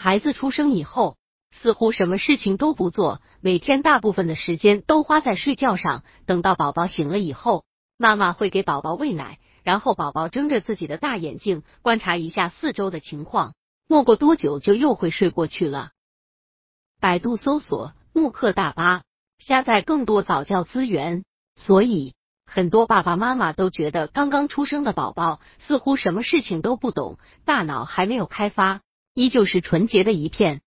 孩子出生以后，似乎什么事情都不做，每天大部分的时间都花在睡觉上。等到宝宝醒了以后，妈妈会给宝宝喂奶，然后宝宝睁着自己的大眼睛观察一下四周的情况，没过多久就又会睡过去了。百度搜索慕课大巴，下载更多早教资源。所以，很多爸爸妈妈都觉得刚刚出生的宝宝似乎什么事情都不懂，大脑还没有开发，依旧是纯洁的一片。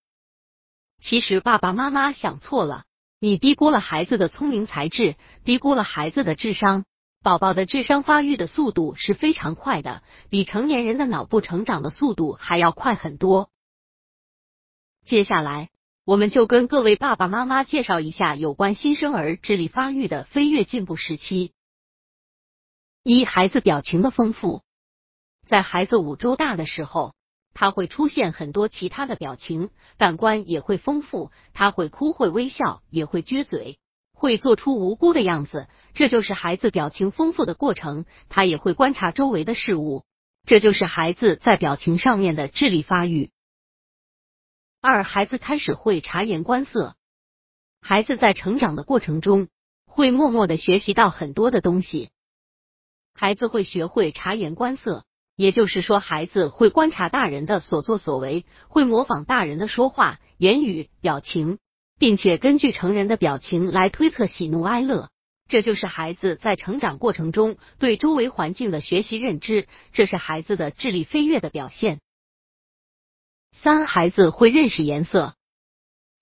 其实，爸爸妈妈想错了，你低估了孩子的聪明才智，低估了孩子的智商。宝宝的智商发育的速度是非常快的，比成年人的脑部成长的速度还要快很多。接下来。我们就跟各位爸爸妈妈介绍一下有关新生儿智力发育的飞跃进步时期。一、孩子表情的丰富，在孩子五周大的时候，他会出现很多其他的表情，感官也会丰富，他会哭，会微笑，也会撅嘴，会做出无辜的样子，这就是孩子表情丰富的过程。他也会观察周围的事物，这就是孩子在表情上面的智力发育。二、孩子开始会察言观色。孩子在成长的过程中，会默默的学习到很多的东西。孩子会学会察言观色，也就是说，孩子会观察大人的所作所为，会模仿大人的说话、言语、表情，并且根据成人的表情来推测喜怒哀乐。这就是孩子在成长过程中对周围环境的学习认知，这是孩子的智力飞跃的表现。三孩子会认识颜色，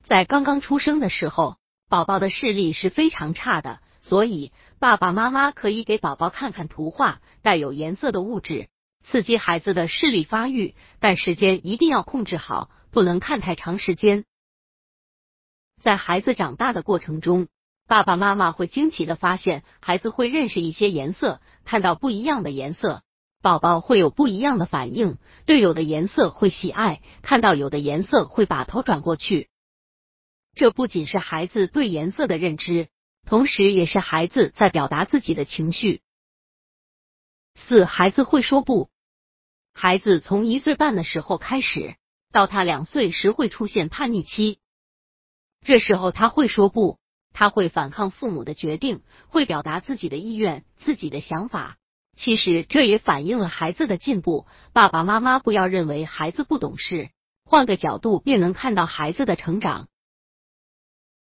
在刚刚出生的时候，宝宝的视力是非常差的，所以爸爸妈妈可以给宝宝看看图画，带有颜色的物质，刺激孩子的视力发育，但时间一定要控制好，不能看太长时间。在孩子长大的过程中，爸爸妈妈会惊奇的发现，孩子会认识一些颜色，看到不一样的颜色。宝宝会有不一样的反应，对有的颜色会喜爱，看到有的颜色会把头转过去。这不仅是孩子对颜色的认知，同时也是孩子在表达自己的情绪。四、孩子会说不。孩子从一岁半的时候开始，到他两岁时会出现叛逆期，这时候他会说不，他会反抗父母的决定，会表达自己的意愿、自己的想法。其实这也反映了孩子的进步。爸爸妈妈不要认为孩子不懂事，换个角度便能看到孩子的成长。